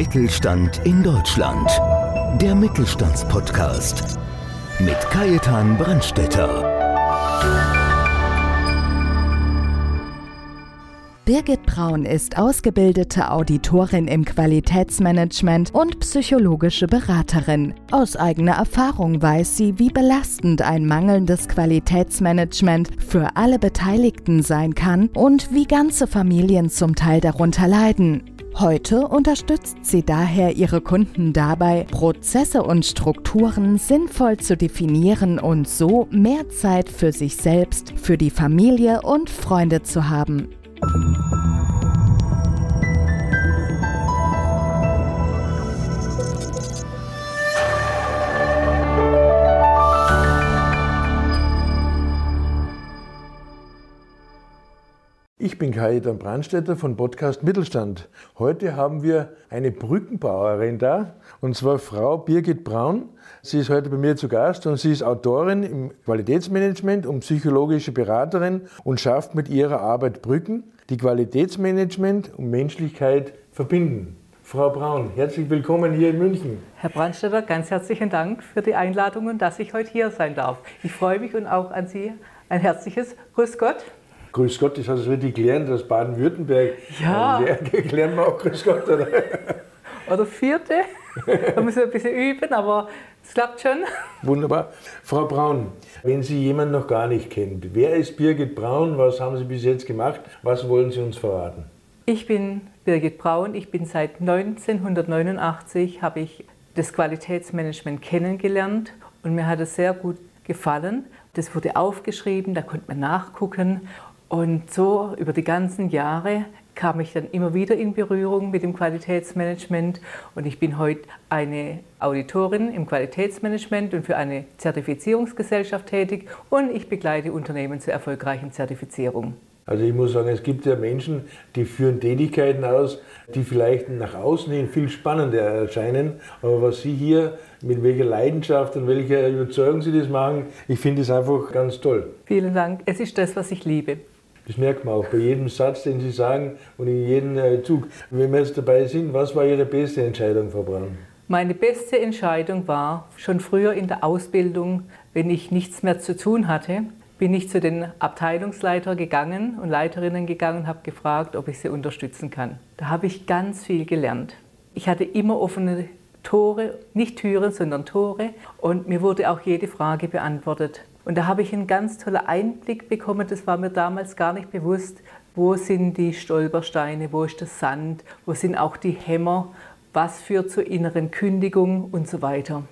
Mittelstand in Deutschland. Der Mittelstandspodcast mit Kajetan Brandstetter. Birgit Braun ist ausgebildete Auditorin im Qualitätsmanagement und psychologische Beraterin. Aus eigener Erfahrung weiß sie, wie belastend ein mangelndes Qualitätsmanagement für alle Beteiligten sein kann und wie ganze Familien zum Teil darunter leiden. Heute unterstützt sie daher ihre Kunden dabei, Prozesse und Strukturen sinnvoll zu definieren und so mehr Zeit für sich selbst, für die Familie und Freunde zu haben. Ich bin Kajetan Brandstätter von Podcast Mittelstand. Heute haben wir eine Brückenbauerin da, und zwar Frau Birgit Braun. Sie ist heute bei mir zu Gast und sie ist Autorin im Qualitätsmanagement und psychologische Beraterin und schafft mit ihrer Arbeit Brücken, die Qualitätsmanagement und Menschlichkeit verbinden. Frau Braun, herzlich willkommen hier in München. Herr Brandstätter, ganz herzlichen Dank für die Einladung und dass ich heute hier sein darf. Ich freue mich und auch an Sie ein herzliches Grüß Gott. Grüß Gott, das hat es richtig gelernt aus Baden-Württemberg. Ja. Lernen wir auch Grüß Gott, oder? Oder vierte. Da müssen wir ein bisschen üben, aber es klappt schon. Wunderbar. Frau Braun, wenn Sie jemanden noch gar nicht kennt, wer ist Birgit Braun? Was haben Sie bis jetzt gemacht? Was wollen Sie uns verraten? Ich bin Birgit Braun. Ich bin seit 1989 habe ich das Qualitätsmanagement kennengelernt und mir hat es sehr gut gefallen. Das wurde aufgeschrieben, da konnte man nachgucken und so über die ganzen Jahre kam ich dann immer wieder in Berührung mit dem Qualitätsmanagement und ich bin heute eine Auditorin im Qualitätsmanagement und für eine Zertifizierungsgesellschaft tätig und ich begleite Unternehmen zur erfolgreichen Zertifizierung. Also ich muss sagen, es gibt ja Menschen, die führen Tätigkeiten aus, die vielleicht nach außen hin viel spannender erscheinen. Aber was Sie hier, mit welcher Leidenschaft und welcher Überzeugung Sie das machen, ich finde es einfach ganz toll. Vielen Dank. Es ist das, was ich liebe. Das merkt man auch bei jedem Satz, den Sie sagen und in jedem äh, Zug. Wenn wir jetzt dabei sind, was war Ihre beste Entscheidung, Frau Braun? Meine beste Entscheidung war schon früher in der Ausbildung, wenn ich nichts mehr zu tun hatte, bin ich zu den Abteilungsleiter gegangen und Leiterinnen gegangen und habe gefragt, ob ich sie unterstützen kann. Da habe ich ganz viel gelernt. Ich hatte immer offene Tore, nicht Türen, sondern Tore und mir wurde auch jede Frage beantwortet. Und da habe ich einen ganz tollen Einblick bekommen, das war mir damals gar nicht bewusst, wo sind die Stolpersteine, wo ist der Sand, wo sind auch die Hämmer, was führt zur inneren Kündigung und so weiter.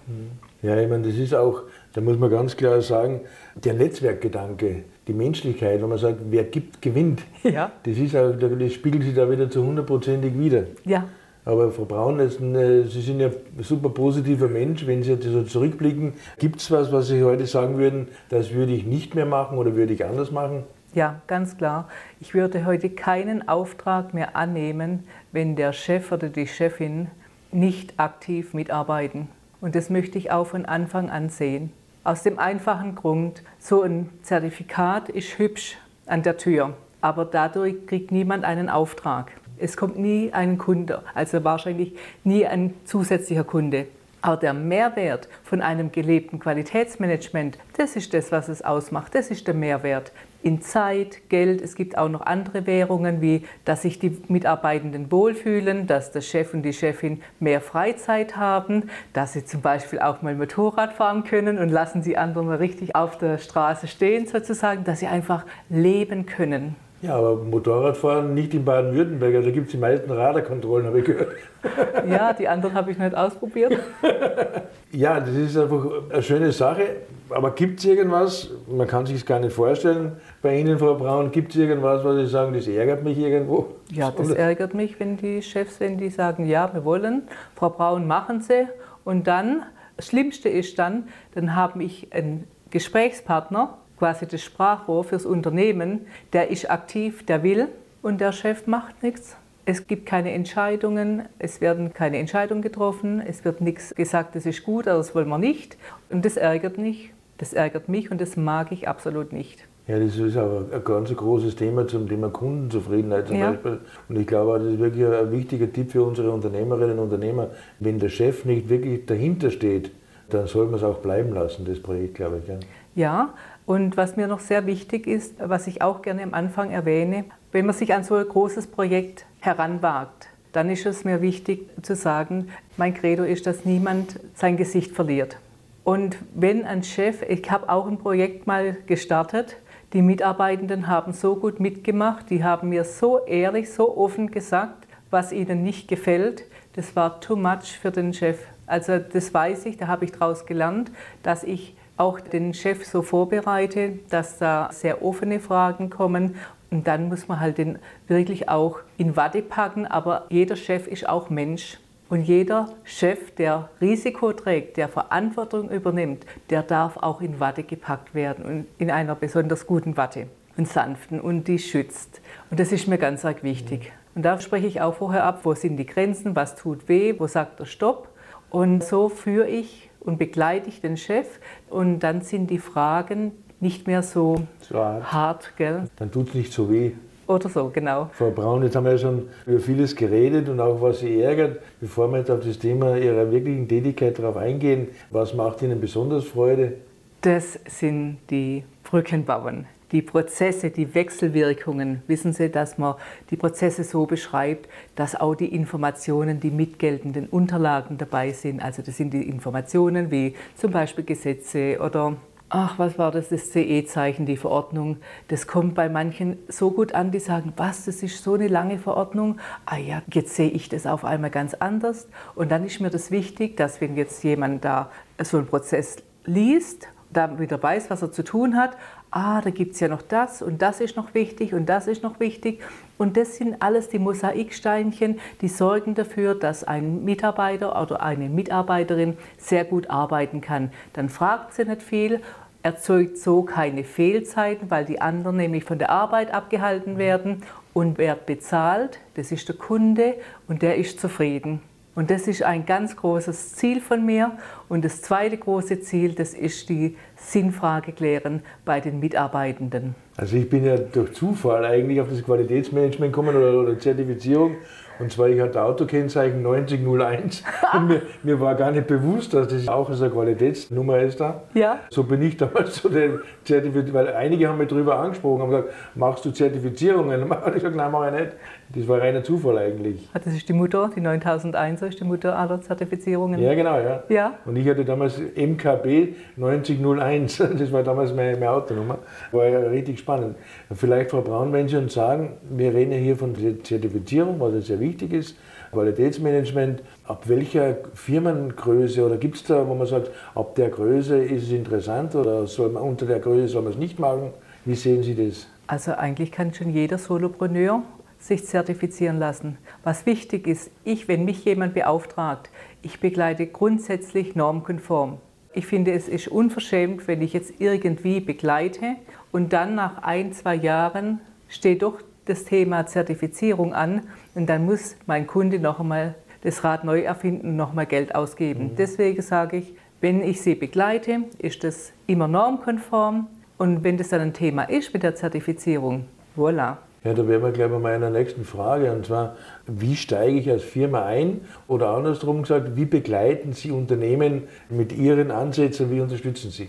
Ja, ich meine, das ist auch, da muss man ganz klar sagen, der Netzwerkgedanke, die Menschlichkeit, wenn man sagt, wer gibt, gewinnt. Ja. Das, ist auch, das spiegelt sich da wieder zu hundertprozentig wieder. Ja, Aber Frau Braun, eine, Sie sind ja ein super positiver Mensch. Wenn Sie jetzt so zurückblicken, gibt es was, was Sie heute sagen würden, das würde ich nicht mehr machen oder würde ich anders machen? Ja, ganz klar. Ich würde heute keinen Auftrag mehr annehmen, wenn der Chef oder die Chefin nicht aktiv mitarbeiten. Und das möchte ich auch von Anfang an sehen. Aus dem einfachen Grund, so ein Zertifikat ist hübsch an der Tür, aber dadurch kriegt niemand einen Auftrag. Es kommt nie ein Kunde, also wahrscheinlich nie ein zusätzlicher Kunde. Aber der Mehrwert von einem gelebten Qualitätsmanagement, das ist das, was es ausmacht. Das ist der Mehrwert in Zeit, Geld. Es gibt auch noch andere Währungen, wie dass sich die Mitarbeitenden wohlfühlen, dass der Chef und die Chefin mehr Freizeit haben, dass sie zum Beispiel auch mal Motorrad fahren können und lassen die anderen mal richtig auf der Straße stehen sozusagen, dass sie einfach leben können. Ja, aber Motorradfahren nicht in Baden-Württemberg, da gibt es die meisten Radarkontrollen, habe ich gehört. Ja, die anderen habe ich nicht ausprobiert. Ja, das ist einfach eine schöne Sache. Aber gibt es irgendwas, man kann sich es gar nicht vorstellen, bei Ihnen, Frau Braun, gibt es irgendwas, was Sie sagen, das ärgert mich irgendwo? Ja, das ärgert mich, wenn die Chefs, wenn die sagen, ja, wir wollen, Frau Braun, machen Sie. Und dann, das Schlimmste ist dann, dann habe ich einen Gesprächspartner, quasi das Sprachrohr fürs Unternehmen, der ist aktiv, der will und der Chef macht nichts. Es gibt keine Entscheidungen, es werden keine Entscheidungen getroffen, es wird nichts gesagt, das ist gut, aber das wollen wir nicht. Und das ärgert mich, das ärgert mich und das mag ich absolut nicht. Ja, das ist aber ein ganz großes Thema zum Thema Kundenzufriedenheit zum Ja. Beispiel. Und ich glaube, auch, das ist wirklich ein wichtiger Tipp für unsere Unternehmerinnen und Unternehmer. Wenn der Chef nicht wirklich dahinter steht, dann soll man es auch bleiben lassen, das Projekt, glaube ich. Ja. Ja, und was mir noch sehr wichtig ist, was ich auch gerne am Anfang erwähne, wenn man sich an so ein großes Projekt heranwagt, dann ist es mir wichtig zu sagen, mein Credo ist, dass niemand sein Gesicht verliert. Und wenn ein Chef, ich habe auch ein Projekt mal gestartet, die Mitarbeitenden haben so gut mitgemacht, die haben mir so ehrlich, so offen gesagt, was ihnen nicht gefällt. Das war too much für den Chef. Also das weiß ich, da habe ich daraus gelernt, dass ich auch den Chef so vorbereite, dass da sehr offene Fragen kommen. Und dann muss man halt den wirklich auch in Watte packen. Aber jeder Chef ist auch Mensch. Und jeder Chef, der Risiko trägt, der Verantwortung übernimmt, der darf auch in Watte gepackt werden und in einer besonders guten Watte und sanften und die schützt. Und das ist mir ganz arg wichtig. Und da spreche ich auch vorher ab, wo sind die Grenzen, was tut weh, wo sagt er Stopp. Und so führe ich und begleite ich den Chef und dann sind die Fragen nicht mehr so So hart. hart, gell? Dann tut es nicht so weh. Oder so, genau. Frau Braun, jetzt haben wir ja schon über vieles geredet und auch was Sie ärgert. Bevor wir jetzt auf das Thema Ihrer wirklichen Tätigkeit darauf eingehen, was macht Ihnen besonders Freude? Das sind die Brückenbauen. Die Prozesse, die Wechselwirkungen. Wissen Sie, dass man die Prozesse so beschreibt, dass auch die Informationen, die mitgeltenden Unterlagen dabei sind. Also das sind die Informationen wie zum Beispiel Gesetze oder Ach, was war das, das CE-Zeichen, die Verordnung? Das kommt bei manchen so gut an, die sagen, was, das ist so eine lange Verordnung. Ah ja, jetzt sehe ich das auf einmal ganz anders. Und dann ist mir das wichtig, dass wenn jetzt jemand da so einen Prozess liest, da wieder weiß, was er zu tun hat, ah, da gibt es ja noch das und das ist noch wichtig und das ist noch wichtig. Und das sind alles die Mosaiksteinchen, die sorgen dafür, dass ein Mitarbeiter oder eine Mitarbeiterin sehr gut arbeiten kann. Dann fragt sie nicht viel, erzeugt so keine Fehlzeiten, weil die anderen nämlich von der Arbeit abgehalten werden. Und wer bezahlt, das ist der Kunde und der ist zufrieden. Und das ist ein ganz großes Ziel von mir. Und das zweite große Ziel, das ist die Sinnfrage klären bei den Mitarbeitenden. Also ich bin ja durch Zufall eigentlich auf das Qualitätsmanagement gekommen oder, oder Zertifizierung. Und zwar, ich hatte Autokennzeichen 9001 und mir, mir war gar nicht bewusst, dass das auch so eine Qualitätsnummer ist da. Ja. So bin ich damals zu den Zertifizierungen, weil einige haben mich darüber angesprochen, haben gesagt, machst du Zertifizierungen? Und ich habe gesagt, nein, mache ich nicht. Das war reiner Zufall eigentlich. Das ist die Mutter, die 9001 ist die Mutter aller Zertifizierungen. Ja, genau, ja. Ja. Und ich hatte damals MKB 9001, das war damals meine, meine Autonummer. War ja richtig spannend. Vielleicht, Frau Braun, wenn Sie uns sagen, wir reden ja hier von der Zertifizierung, was ja sehr wichtig ist, Qualitätsmanagement, ab welcher Firmengröße oder gibt es da, wo man sagt, ab der Größe ist es interessant oder soll man, unter der Größe soll man es nicht machen? Wie sehen Sie das? Also eigentlich kann schon jeder Solopreneur sich zertifizieren lassen. Was wichtig ist, ich, wenn mich jemand beauftragt, ich begleite grundsätzlich normkonform. Ich finde, es ist unverschämt, wenn ich jetzt irgendwie begleite und dann nach ein, zwei Jahren steht doch das Thema Zertifizierung an und dann muss mein Kunde noch einmal das Rad neu erfinden und noch mal Geld ausgeben. Deswegen sage ich, wenn ich sie begleite, ist das immer normkonform und wenn das dann ein Thema ist mit der Zertifizierung, voilà. Ja, da wären wir gleich bei meiner nächsten Frage. Und zwar, wie steige ich als Firma ein? Oder andersrum gesagt, wie begleiten Sie Unternehmen mit Ihren Ansätzen? Wie unterstützen Sie?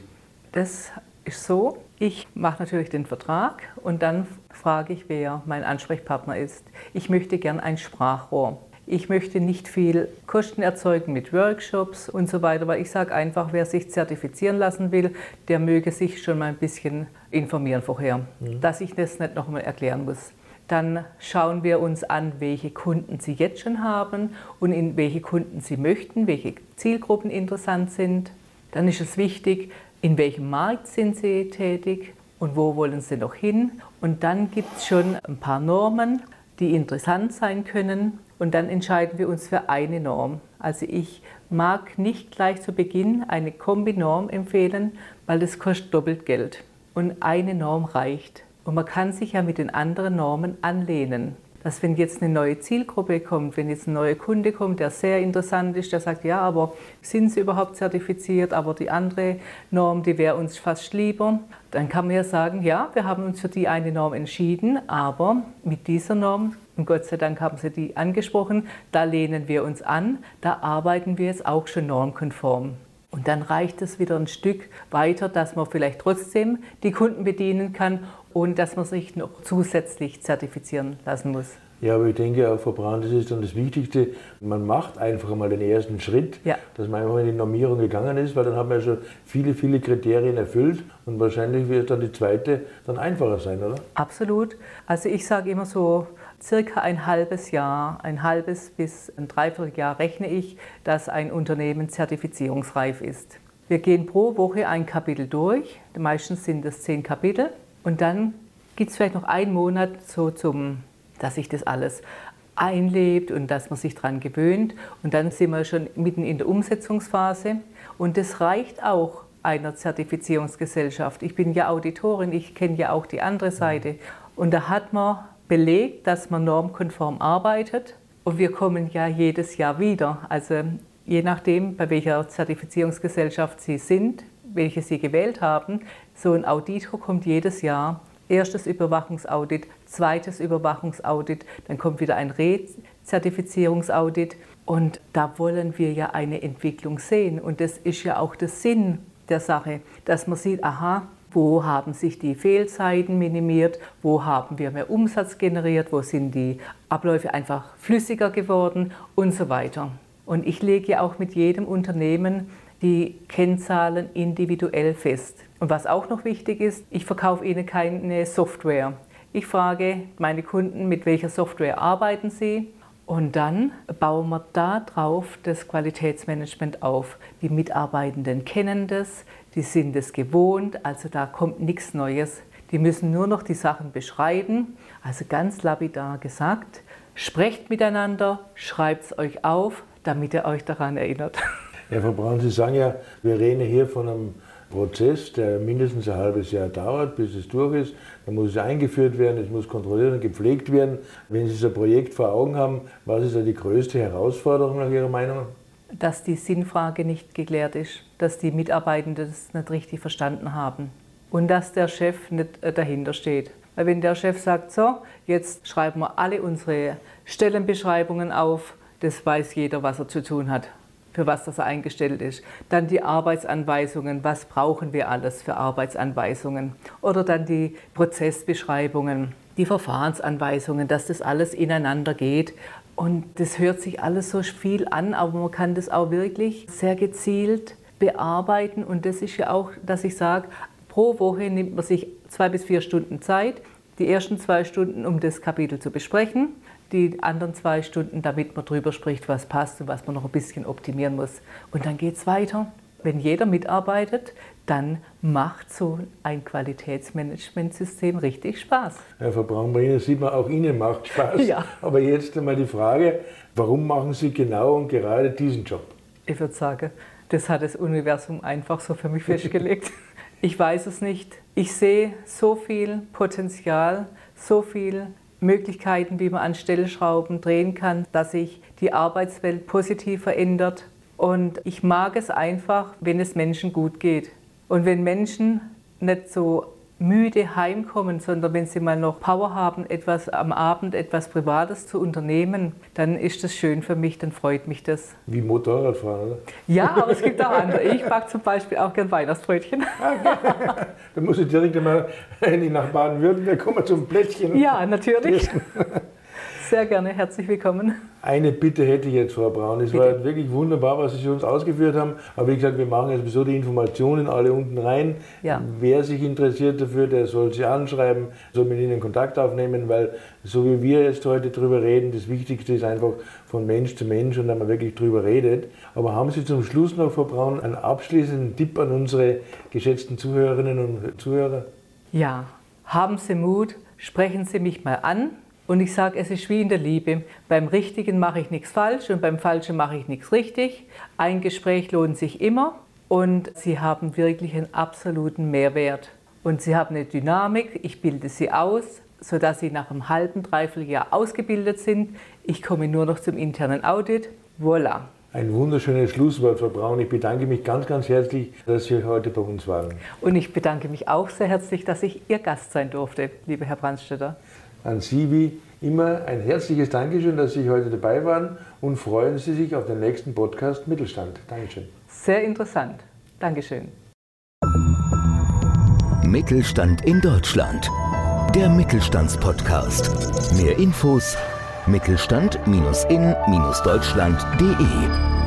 Das ist so, ich mache natürlich den Vertrag und dann frage ich, wer mein Ansprechpartner ist. Ich möchte gern ein Sprachrohr. Ich möchte nicht viel Kosten erzeugen mit Workshops und so weiter, weil ich sage einfach, wer sich zertifizieren lassen will, der möge sich schon mal ein bisschen informieren vorher, dass ich das nicht nochmal erklären muss. Dann schauen wir uns an, welche Kunden Sie jetzt schon haben und in welche Kunden Sie möchten, welche Zielgruppen interessant sind. Dann ist es wichtig, in welchem Markt sind Sie tätig und wo wollen Sie noch hin. Und dann gibt es schon ein paar Normen, die interessant sein können. Und dann entscheiden wir uns für eine Norm. Also ich mag nicht gleich zu Beginn eine Kombinorm empfehlen, weil das kostet doppelt Geld. Und eine Norm reicht. Und man kann sich ja mit den anderen Normen anlehnen. Dass wenn jetzt eine neue Zielgruppe kommt, wenn jetzt ein neuer Kunde kommt, der sehr interessant ist, der sagt, ja, aber sind Sie überhaupt zertifiziert, aber die andere Norm, die wäre uns fast lieber, dann kann man ja sagen, ja, wir haben uns für die eine Norm entschieden, aber mit dieser Norm, und Gott sei Dank haben Sie die angesprochen, da lehnen wir uns an, da arbeiten wir jetzt auch schon normkonform. Und dann reicht es wieder ein Stück weiter, dass man vielleicht trotzdem die Kunden bedienen kann und dass man sich noch zusätzlich zertifizieren lassen muss. Ja, aber ich denke auch, Frau Brand, das ist dann das Wichtigste. Man macht einfach mal den ersten Schritt, ja. dass man einfach in die Normierung gegangen ist, weil dann hat man ja schon viele, viele Kriterien erfüllt und wahrscheinlich wird dann die zweite dann einfacher sein, oder? Absolut. Also ich sage immer so, circa ein halbes Jahr, ein halbes bis ein Dreivierteljahr rechne ich, dass ein Unternehmen zertifizierungsreif ist. Wir gehen pro Woche ein Kapitel durch, meistens sind es zehn Kapitel und dann gibt es vielleicht noch einen Monat so zum dass sich das alles einlebt und dass man sich daran gewöhnt. Und dann sind wir schon mitten in der Umsetzungsphase. Und das reicht auch einer Zertifizierungsgesellschaft. Ich bin ja Auditorin, ich kenne ja auch die andere Seite. Und da hat man belegt, dass man normkonform arbeitet. Und wir kommen ja jedes Jahr wieder. Also je nachdem, bei welcher Zertifizierungsgesellschaft Sie sind, welche Sie gewählt haben, so ein Auditor kommt jedes Jahr erstes Überwachungsaudit, zweites Überwachungsaudit, dann kommt wieder ein Rezertifizierungsaudit. Und da wollen wir ja eine Entwicklung sehen. Und das ist ja auch der Sinn der Sache, dass man sieht, aha, wo haben sich die Fehlzeiten minimiert, wo haben wir mehr Umsatz generiert, wo sind die Abläufe einfach flüssiger geworden und so weiter. Und ich lege ja auch mit jedem Unternehmen die Kennzahlen individuell fest. Und was auch noch wichtig ist, ich verkaufe Ihnen keine Software. Ich frage meine Kunden, mit welcher Software arbeiten sie? Und dann bauen wir darauf das Qualitätsmanagement auf. Die Mitarbeitenden kennen das, die sind es gewohnt, also da kommt nichts Neues. Die müssen nur noch die Sachen beschreiben. Also ganz lapidar gesagt, sprecht miteinander, schreibt es euch auf, damit ihr euch daran erinnert. Ja, Frau Braun, Sie sagen ja, wir reden hier von einem Prozess, der mindestens ein halbes Jahr dauert, bis es durch ist. Dann muss es eingeführt werden, es muss kontrolliert und gepflegt werden. Wenn Sie so ein Projekt vor Augen haben, was ist da die größte Herausforderung nach Ihrer Meinung? Dass die Sinnfrage nicht geklärt ist, dass die Mitarbeitenden das nicht richtig verstanden haben und dass der Chef nicht äh, dahinter steht. Weil wenn der Chef sagt, so, jetzt schreiben wir alle unsere Stellenbeschreibungen auf, das weiß jeder, was er zu tun hat für was das eingestellt ist. Dann die Arbeitsanweisungen, was brauchen wir alles für Arbeitsanweisungen. Oder dann die Prozessbeschreibungen, die Verfahrensanweisungen, dass das alles ineinander geht. Und das hört sich alles so viel an, aber man kann das auch wirklich sehr gezielt bearbeiten. Und das ist ja auch, dass ich sage, pro Woche nimmt man sich zwei bis vier Stunden Zeit. Die ersten zwei Stunden, um das Kapitel zu besprechen die anderen zwei Stunden, damit man drüber spricht, was passt und was man noch ein bisschen optimieren muss. Und dann geht es weiter. Wenn jeder mitarbeitet, dann macht so ein Qualitätsmanagementsystem richtig Spaß. Herr Ihnen sieht man, auch Ihnen macht Spaß. Ja. Aber jetzt einmal die Frage, warum machen Sie genau und gerade diesen Job? Ich würde sagen, das hat das Universum einfach so für mich festgelegt. Ich weiß es nicht. Ich sehe so viel Potenzial, so viel Möglichkeiten, wie man an Stellschrauben drehen kann, dass sich die Arbeitswelt positiv verändert. Und ich mag es einfach, wenn es Menschen gut geht. Und wenn Menschen nicht so müde heimkommen, sondern wenn sie mal noch Power haben, etwas am Abend, etwas Privates zu unternehmen, dann ist das schön für mich, dann freut mich das. Wie Motorradfahren, oder? Ja, aber es gibt auch andere. Ich backe zum Beispiel auch gern Weihnachtsbrötchen. Okay. Dann muss ich direkt einmal nach Baden-Württemberg kommen zum Plättchen. Ja, natürlich. Sehr gerne, herzlich willkommen. Eine Bitte hätte ich jetzt, Frau Braun. Es Bitte. war wirklich wunderbar, was Sie uns ausgeführt haben. Aber wie gesagt, wir machen jetzt sowieso die Informationen alle unten rein. Ja. Wer sich interessiert dafür, der soll Sie anschreiben, soll mit Ihnen Kontakt aufnehmen, weil so wie wir jetzt heute drüber reden, das Wichtigste ist einfach von Mensch zu Mensch und dass man wirklich drüber redet. Aber haben Sie zum Schluss noch, Frau Braun, einen abschließenden Tipp an unsere geschätzten Zuhörerinnen und Zuhörer? Ja, haben Sie Mut, sprechen Sie mich mal an. Und ich sage, es ist wie in der Liebe. Beim Richtigen mache ich nichts falsch und beim Falschen mache ich nichts richtig. Ein Gespräch lohnt sich immer und Sie haben wirklich einen absoluten Mehrwert. Und Sie haben eine Dynamik, ich bilde Sie aus sodass sie nach einem halben, dreiviertel Jahr ausgebildet sind. Ich komme nur noch zum internen Audit. Voilà. Ein wunderschönes Schlusswort, Frau Braun. Ich bedanke mich ganz, ganz herzlich, dass Sie heute bei uns waren. Und ich bedanke mich auch sehr herzlich, dass ich Ihr Gast sein durfte, lieber Herr Brandstätter. An Sie wie immer ein herzliches Dankeschön, dass Sie heute dabei waren und freuen Sie sich auf den nächsten Podcast Mittelstand. Dankeschön. Sehr interessant. Dankeschön. Mittelstand in Deutschland. Der Mittelstandspodcast. Mehr Infos mittelstand-in-deutschland.de